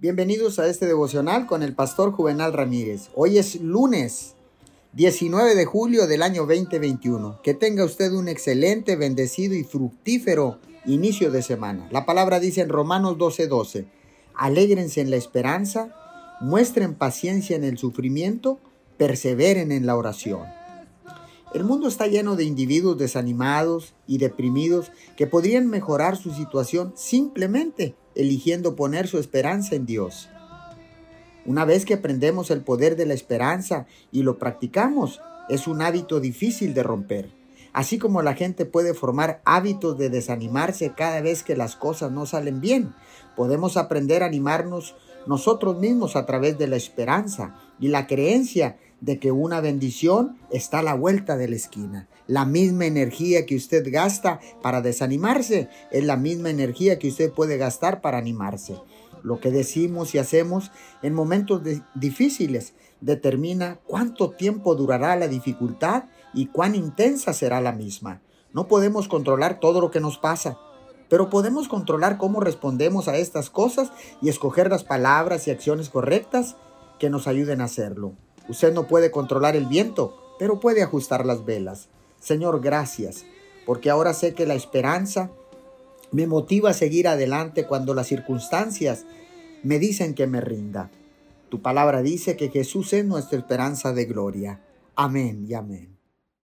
Bienvenidos a este devocional con el pastor Juvenal Ramírez. Hoy es lunes 19 de julio del año 2021. Que tenga usted un excelente, bendecido y fructífero inicio de semana. La palabra dice en Romanos 12:12, 12, alégrense en la esperanza, muestren paciencia en el sufrimiento, perseveren en la oración. El mundo está lleno de individuos desanimados y deprimidos que podrían mejorar su situación simplemente eligiendo poner su esperanza en Dios. Una vez que aprendemos el poder de la esperanza y lo practicamos, es un hábito difícil de romper. Así como la gente puede formar hábitos de desanimarse cada vez que las cosas no salen bien, podemos aprender a animarnos nosotros mismos a través de la esperanza y la creencia de que una bendición está a la vuelta de la esquina. La misma energía que usted gasta para desanimarse es la misma energía que usted puede gastar para animarse. Lo que decimos y hacemos en momentos difíciles determina cuánto tiempo durará la dificultad y cuán intensa será la misma. No podemos controlar todo lo que nos pasa, pero podemos controlar cómo respondemos a estas cosas y escoger las palabras y acciones correctas que nos ayuden a hacerlo. Usted no puede controlar el viento, pero puede ajustar las velas. Señor, gracias, porque ahora sé que la esperanza me motiva a seguir adelante cuando las circunstancias me dicen que me rinda. Tu palabra dice que Jesús es nuestra esperanza de gloria. Amén y amén.